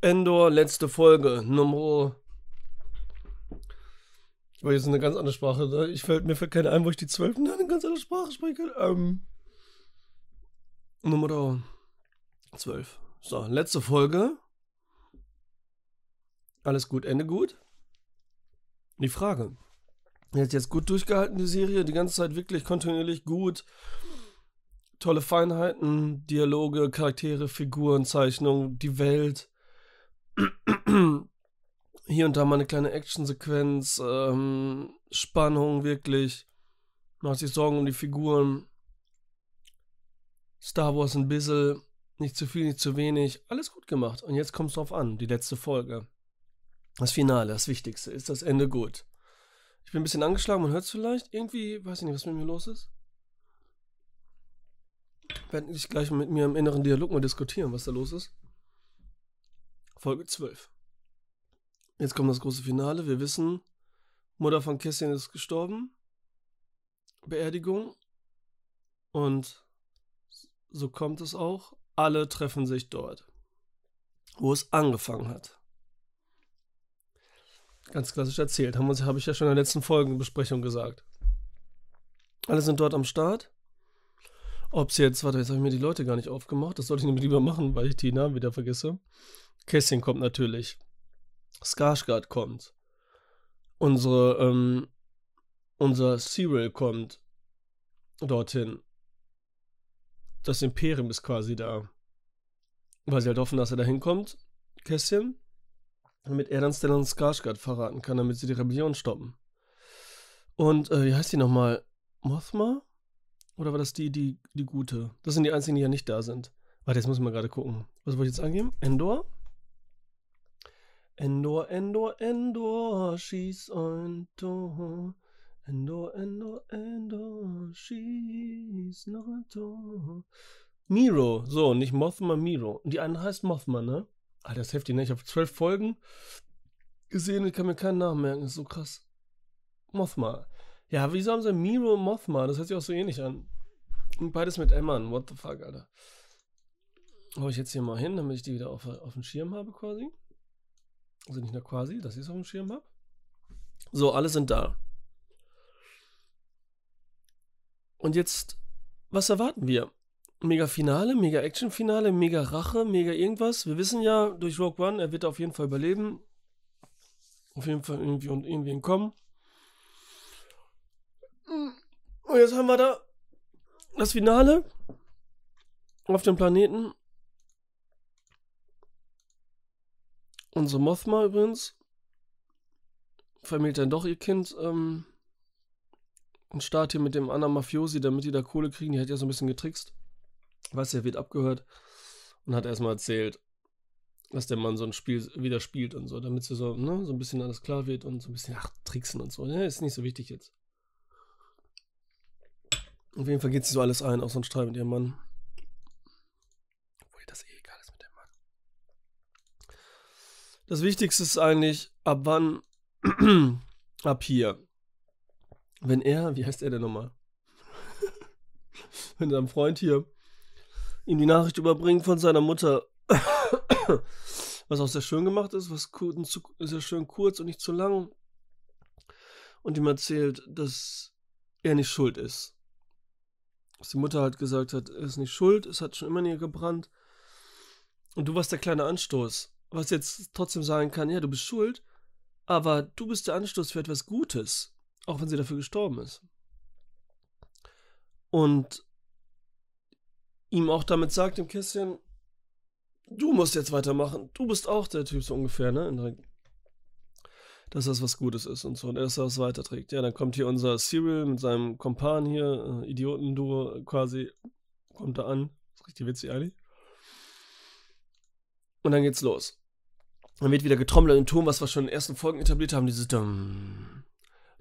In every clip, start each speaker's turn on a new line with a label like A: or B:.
A: Endor, letzte Folge, Nummer. Weil jetzt eine ganz andere Sprache. Ne? Ich fällt, mir fällt keine ein, wo ich die 12. in eine ganz andere Sprache spreche. Ähm, Nummer 12. So, letzte Folge. Alles gut, Ende gut. Die Frage. Er hat jetzt gut durchgehalten, die Serie, die ganze Zeit wirklich kontinuierlich gut. Tolle Feinheiten, Dialoge, Charaktere, Figuren, Zeichnungen, die Welt. Hier und da mal eine kleine Actionsequenz, ähm, Spannung wirklich. Macht sich Sorgen um die Figuren. Star Wars ein bisschen, nicht zu viel, nicht zu wenig. Alles gut gemacht. Und jetzt kommt es drauf an, die letzte Folge. Das Finale, das Wichtigste. Ist das Ende gut? Ich bin ein bisschen angeschlagen, man hört es vielleicht. Irgendwie, weiß ich nicht, was mit mir los ist. Werde ich gleich mit mir im inneren Dialog mal diskutieren, was da los ist. Folge 12. Jetzt kommt das große Finale. Wir wissen, Mutter von Kässchen ist gestorben. Beerdigung. Und so kommt es auch. Alle treffen sich dort, wo es angefangen hat. Ganz klassisch erzählt. Habe ich ja schon in der letzten Folgenbesprechung gesagt. Alle sind dort am Start. Ob es jetzt, warte, jetzt habe ich mir die Leute gar nicht aufgemacht. Das sollte ich nämlich lieber machen, weil ich die Namen wieder vergesse. Kässchen kommt natürlich. Skarsgård kommt. Unsere, ähm, unser Cyril kommt dorthin. Das Imperium ist quasi da. Weil sie halt hoffen, dass er da hinkommt. Kässchen damit er dann Stellan Skarsgård verraten kann, damit sie die Rebellion stoppen. Und äh, wie heißt die nochmal? Mothma? Oder war das die, die, die gute? Das sind die einzigen, die ja nicht da sind. Warte, jetzt muss ich mal gerade gucken. Was wollte ich jetzt angeben? Endor? Endor, Endor, Endor, schieß ein Tor. Endor, Endor, Endor, schieß noch ein Tor. Miro, so, nicht Mothma, Miro. Die eine heißt Mothma, ne? Alter, das ist heftig, ne? Ich habe zwölf Folgen gesehen und kann mir keinen Namen merken. Das ist so krass. Mothma. Ja, wieso haben sie Miro und Mothma? Das hört sich auch so ähnlich an. Und beides mit Emman. What the fuck, Alter. Hau ich jetzt hier mal hin, damit ich die wieder auf, auf dem Schirm habe, quasi. Also nicht nur quasi, dass ich es auf dem Schirm habe. So, alle sind da. Und jetzt, was erwarten wir? mega Finale, mega Action-Finale, mega Rache, mega irgendwas. Wir wissen ja durch Rogue One, er wird auf jeden Fall überleben. Auf jeden Fall irgendwie und irgendwie entkommen. Und jetzt haben wir da das Finale auf dem Planeten. Unsere Mothma übrigens vermählt dann doch ihr Kind ähm, und startet hier mit dem anderen Mafiosi, damit die da Kohle kriegen. Die hat ja so ein bisschen getrickst. Was er wird abgehört und hat erstmal erzählt, dass der Mann so ein Spiel wieder spielt und so, damit sie so, ne, so ein bisschen alles klar wird und so ein bisschen, ach, tricksen und so. Ne, ist nicht so wichtig jetzt. Auf jeden Fall geht sie so alles ein, auch so ein Streit mit ihrem Mann. Obwohl das eh egal ist mit dem Mann. Das Wichtigste ist eigentlich, ab wann, ab hier. Wenn er, wie heißt er denn nochmal? Wenn dein Freund hier ihm die Nachricht überbringen von seiner Mutter. was auch sehr schön gemacht ist, was sehr schön kurz und nicht zu lang. Und ihm erzählt, dass er nicht schuld ist. Dass die Mutter halt gesagt hat, er ist nicht schuld, es hat schon immer näher gebrannt. Und du warst der kleine Anstoß. Was jetzt trotzdem sagen kann, ja, du bist schuld, aber du bist der Anstoß für etwas Gutes, auch wenn sie dafür gestorben ist. Und ihm auch damit sagt im Kästchen, du musst jetzt weitermachen. Du bist auch der Typ so ungefähr, ne? Dass das was Gutes ist und so. Und er ist was weiterträgt. Ja, dann kommt hier unser Cyril mit seinem Kompan hier, äh, Idiotenduo quasi, kommt da an. Das ist richtig witzig eigentlich. Und dann geht's los. Dann wird wieder getrommelt im Turm, was wir schon in den ersten Folgen etabliert haben, dieses Dumm,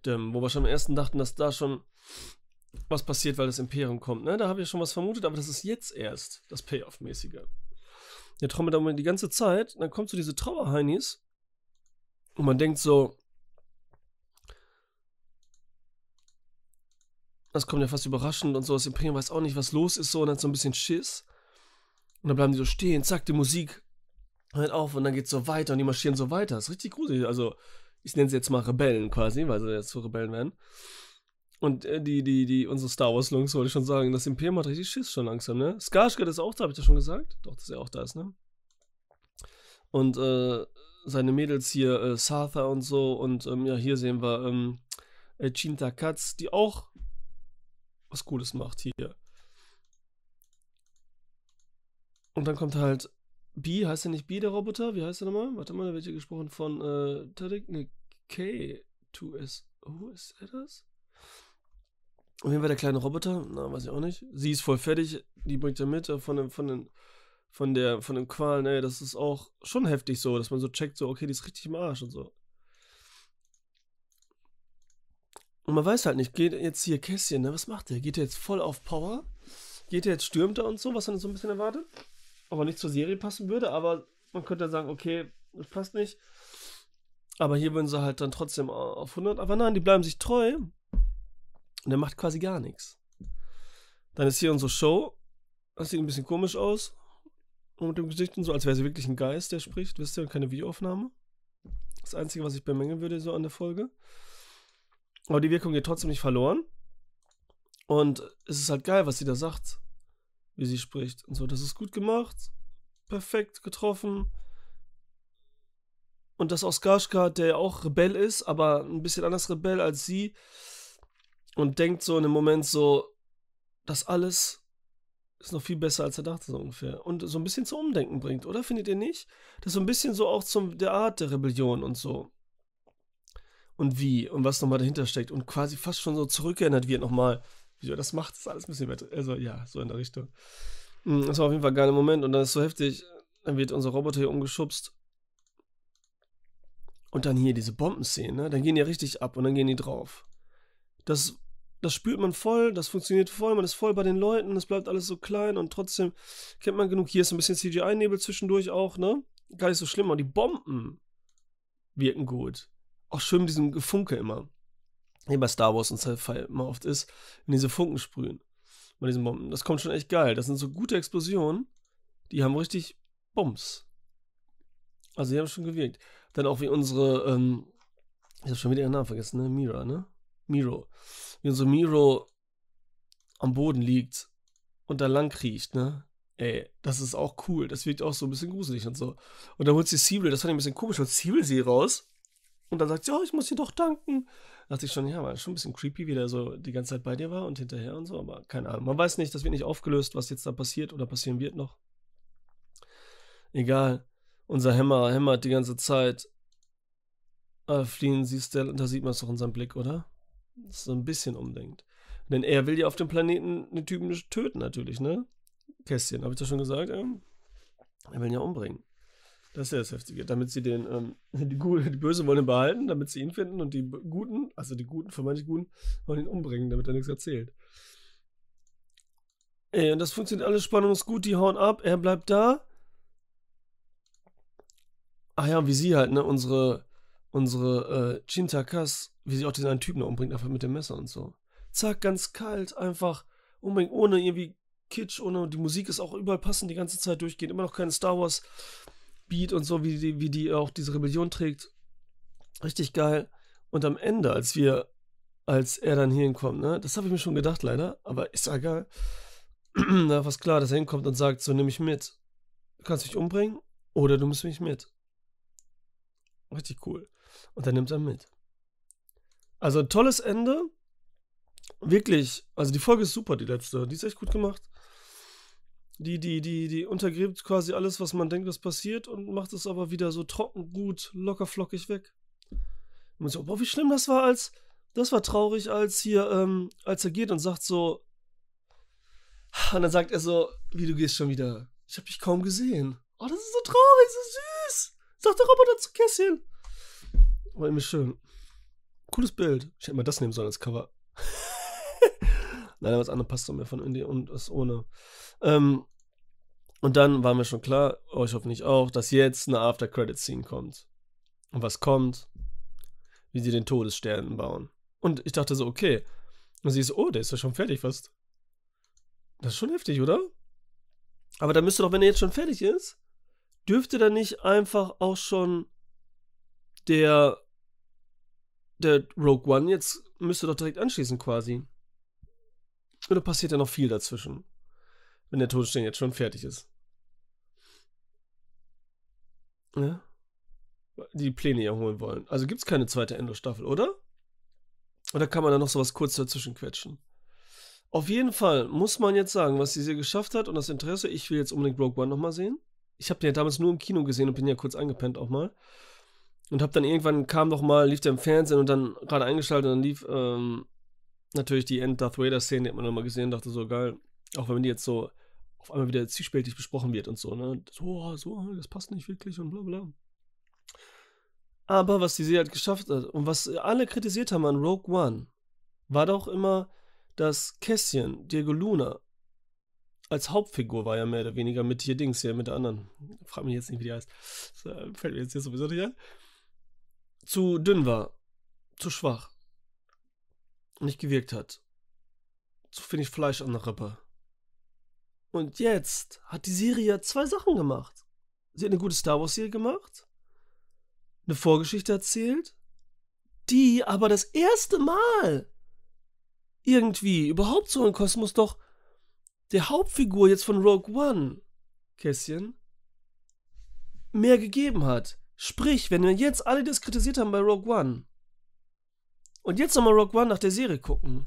A: Dumm, wo wir schon im ersten dachten, dass da schon was passiert, weil das Imperium kommt. Ne? Da habe ich schon was vermutet, aber das ist jetzt erst das Payoff-mäßige. Der trommelt dann die ganze Zeit, dann kommt so diese Trauerheinis und man denkt so, das kommt ja fast überraschend und so, das Imperium weiß auch nicht, was los ist, so und hat so ein bisschen Schiss. Und dann bleiben die so stehen, zack, die Musik hört auf und dann geht's so weiter und die marschieren so weiter. Das ist richtig gruselig. Also, ich nenne sie jetzt mal Rebellen quasi, weil sie jetzt zu Rebellen werden. Und äh, die, die, die, unsere Star Wars-Lungs wollte ich schon sagen, das Imperium hat richtig Schiss schon langsam, ne? Skarsgård ist auch da, hab ich das schon gesagt? Doch, dass er auch da ist, ne? Und äh, seine Mädels hier, äh, Sartha und so, und ähm, ja, hier sehen wir ähm, äh, Chinta Katz, die auch was Cooles macht hier. Und dann kommt halt B, heißt der nicht B, der Roboter? Wie heißt der nochmal? Warte mal, da wird hier gesprochen von äh, Tarek, ne, K2S. Oh, ist er das? Auf jeden Fall der kleine Roboter, na, weiß ich auch nicht. Sie ist voll fertig, die bringt er mit äh, von dem, von den, von der, von dem Qualen, ey, das ist auch schon heftig so, dass man so checkt, so, okay, die ist richtig im Arsch und so. Und man weiß halt nicht, geht jetzt hier Kässchen, ne, was macht der? Geht der jetzt voll auf Power? Geht der jetzt, stürmt er und so, was man so ein bisschen erwartet? Aber nicht zur Serie passen würde, aber man könnte sagen, okay, das passt nicht. Aber hier würden sie halt dann trotzdem auf 100, aber nein, die bleiben sich treu und der macht quasi gar nichts. Dann ist hier unsere Show. Das sieht ein bisschen komisch aus. Und mit dem Gesicht und so, als wäre sie wirklich ein Geist, der spricht, wisst ihr, und keine Videoaufnahme. Das Einzige, was ich bemängeln würde, so an der Folge. Aber die Wirkung geht trotzdem nicht verloren. Und es ist halt geil, was sie da sagt, wie sie spricht. Und so, das ist gut gemacht, perfekt getroffen. Und das Oskarschka, der ja auch Rebell ist, aber ein bisschen anders Rebell als sie, und denkt so in dem Moment so, das alles ist noch viel besser, als er dachte, so ungefähr. Und so ein bisschen zum Umdenken bringt, oder? Findet ihr nicht? Das ist so ein bisschen so auch zum der Art der Rebellion und so. Und wie und was nochmal dahinter steckt und quasi fast schon so zurückerinnert wird nochmal. Wie er das macht, ist alles ein bisschen weiter. Also ja, so in der Richtung. Hm, das war auf jeden Fall ein geiler Moment und dann ist so heftig. Dann wird unser Roboter hier umgeschubst. Und dann hier diese Bombenszenen, ne? Dann gehen die richtig ab und dann gehen die drauf. Das das spürt man voll, das funktioniert voll, man ist voll bei den Leuten, es bleibt alles so klein und trotzdem kennt man genug. Hier ist ein bisschen CGI-Nebel zwischendurch auch, ne? Gar nicht so schlimm, aber die Bomben wirken gut. Auch schön mit diesem Gefunke immer. Wie bei Star Wars und Sci-Fi immer oft ist, wenn diese Funken sprühen. Bei diesen Bomben. Das kommt schon echt geil. Das sind so gute Explosionen, die haben richtig Bums. Also die haben schon gewirkt. Dann auch wie unsere, ähm, ich habe schon wieder ihren Namen vergessen, ne? Mira, ne? Miro wie so Miro am Boden liegt und da lang kriecht, ne? Ey, das ist auch cool. Das wirkt auch so ein bisschen gruselig und so. Und dann holt sie Siebel, das fand ich ein bisschen komisch, holt Siebel sie raus. Und dann sagt sie, oh, ich muss dir doch danken. Da dachte ich schon, ja, war schon ein bisschen creepy, wie der so die ganze Zeit bei dir war und hinterher und so, aber keine Ahnung. Man weiß nicht, das wird nicht aufgelöst, was jetzt da passiert oder passieren wird noch. Egal. Unser Hämmer hämmert die ganze Zeit. Äh, fliehen siehst du, da sieht man es doch in seinem Blick, oder? so ein bisschen umdenkt. Denn er will ja auf dem Planeten den Typen töten, natürlich, ne? Kästchen, habe ich das schon gesagt? Ja? Er will ihn ja umbringen. Das ist ja das Heftige. Damit sie den, ähm, die, die Bösen wollen ihn behalten, damit sie ihn finden und die Guten, also die Guten, vermeintlich Guten, wollen ihn umbringen, damit er nichts erzählt. Ey, und das funktioniert alles spannungsgut, die hauen ab, er bleibt da. Ach ja, wie sie halt, ne, unsere, unsere äh, Chintakas wie sie auch diesen einen Typen umbringt, einfach mit dem Messer und so. Zack, ganz kalt, einfach umbringen, ohne irgendwie Kitsch, ohne die Musik ist auch überall passend, die ganze Zeit durchgehend, immer noch kein Star Wars Beat und so, wie die, wie die auch diese Rebellion trägt. Richtig geil. Und am Ende, als wir, als er dann hier hinkommt, ne, das habe ich mir schon gedacht, leider, aber ist ja geil. da war es klar, dass er hinkommt und sagt, so nimm mich mit. Du kannst mich umbringen oder du musst mich mit. Richtig cool. Und dann nimmt er mit. Also ein tolles Ende. Wirklich. Also die Folge ist super, die letzte. Die ist echt gut gemacht. Die, die, die, die untergräbt quasi alles, was man denkt, was passiert und macht es aber wieder so trocken, gut, locker, flockig weg. Und man so, boah, wie schlimm das war, als, das war traurig, als hier, ähm, als er geht und sagt so, und dann sagt er so, wie du gehst schon wieder. Ich hab dich kaum gesehen. Oh, das ist so traurig, so süß. Sagt der Roboter zu Kässchen. War irgendwie schön. Cooles Bild. Ich hätte mal das nehmen sollen als Cover. Nein, aber das andere passt doch mehr von Indie und das ohne. Ähm, und dann war mir schon klar, euch hoffentlich auch, dass jetzt eine After-Credit-Scene kommt. Und was kommt? Wie sie den Todesstern bauen. Und ich dachte so, okay. Und sie ist oh, der ist ja schon fertig fast. Das ist schon heftig, oder? Aber dann müsste doch, wenn er jetzt schon fertig ist, dürfte da nicht einfach auch schon der, der Rogue One jetzt müsste doch direkt anschließen quasi. Oder passiert ja noch viel dazwischen, wenn der Todesstern jetzt schon fertig ist? Ja? Die Pläne ja holen wollen. Also gibt es keine zweite Endo-Staffel, oder? Oder kann man da noch sowas kurz dazwischen quetschen? Auf jeden Fall muss man jetzt sagen, was sie hier geschafft hat und das Interesse. Ich will jetzt unbedingt Rogue One nochmal sehen. Ich habe den ja damals nur im Kino gesehen und bin ja kurz eingepennt auch mal. Und habe dann irgendwann kam noch mal, lief der im Fernsehen und dann gerade eingeschaltet und dann lief ähm, natürlich die End Darth Vader Szene, die hat man nochmal gesehen und dachte so geil. Auch wenn die jetzt so auf einmal wieder zwiespältig besprochen wird und so, ne? So, so, das passt nicht wirklich und bla bla. Aber was die Serie halt geschafft hat und was alle kritisiert haben an Rogue One, war doch immer, dass Kässchen, Diego Luna, als Hauptfigur war ja mehr oder weniger mit hier Dings hier, mit der anderen. Frag mich jetzt nicht, wie die heißt. Das äh, fällt mir jetzt hier sowieso nicht ein. Zu dünn war. Zu schwach. Nicht gewirkt hat. Zu wenig Fleisch an der Rippe. Und jetzt hat die Serie zwei Sachen gemacht. Sie hat eine gute Star Wars-Serie gemacht, eine Vorgeschichte erzählt, die aber das erste Mal irgendwie überhaupt so ein Kosmos doch der Hauptfigur jetzt von Rogue One, Kässchen, mehr gegeben hat. Sprich, wenn wir jetzt alle das kritisiert haben bei Rogue One und jetzt nochmal Rogue One nach der Serie gucken,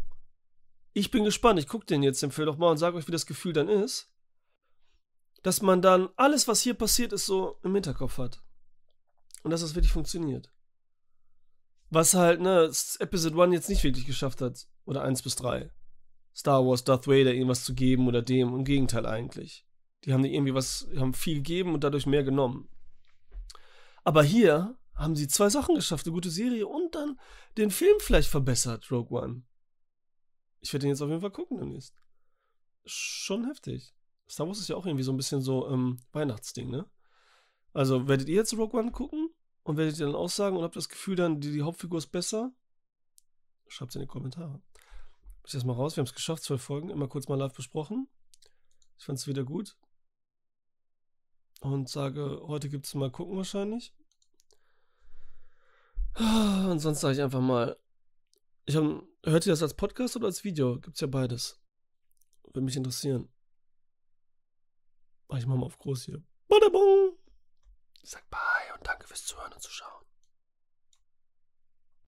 A: ich bin gespannt, ich gucke den jetzt den Film nochmal und sage euch, wie das Gefühl dann ist, dass man dann alles, was hier passiert ist, so im Hinterkopf hat. Und dass das wirklich funktioniert. Was halt, ne, Episode 1 jetzt nicht wirklich geschafft hat. Oder 1 bis 3. Star Wars, Darth Vader irgendwas zu geben oder dem. Im Gegenteil eigentlich. Die haben irgendwie was, haben viel gegeben und dadurch mehr genommen. Aber hier haben sie zwei Sachen geschafft, eine gute Serie und dann den Film vielleicht verbessert, Rogue One. Ich werde den jetzt auf jeden Fall gucken demnächst. Schon heftig. Star Wars ist ja auch irgendwie so ein bisschen so ähm, Weihnachtsding, ne? Also werdet ihr jetzt Rogue One gucken und werdet ihr dann auch sagen und habt das Gefühl dann, die, die Hauptfigur ist besser? Schreibt es in die Kommentare. Ich erstmal raus, wir haben es geschafft, zwölf Folgen, immer kurz mal live besprochen. Ich fand es wieder gut. Und sage, heute gibt es mal gucken wahrscheinlich. Und sonst sage ich einfach mal, ich hab, hört ihr das als Podcast oder als Video? Gibt es ja beides. Würde mich interessieren. Ich mal auf groß hier. Badabong! Sag bye und danke fürs Zuhören und Zuschauen.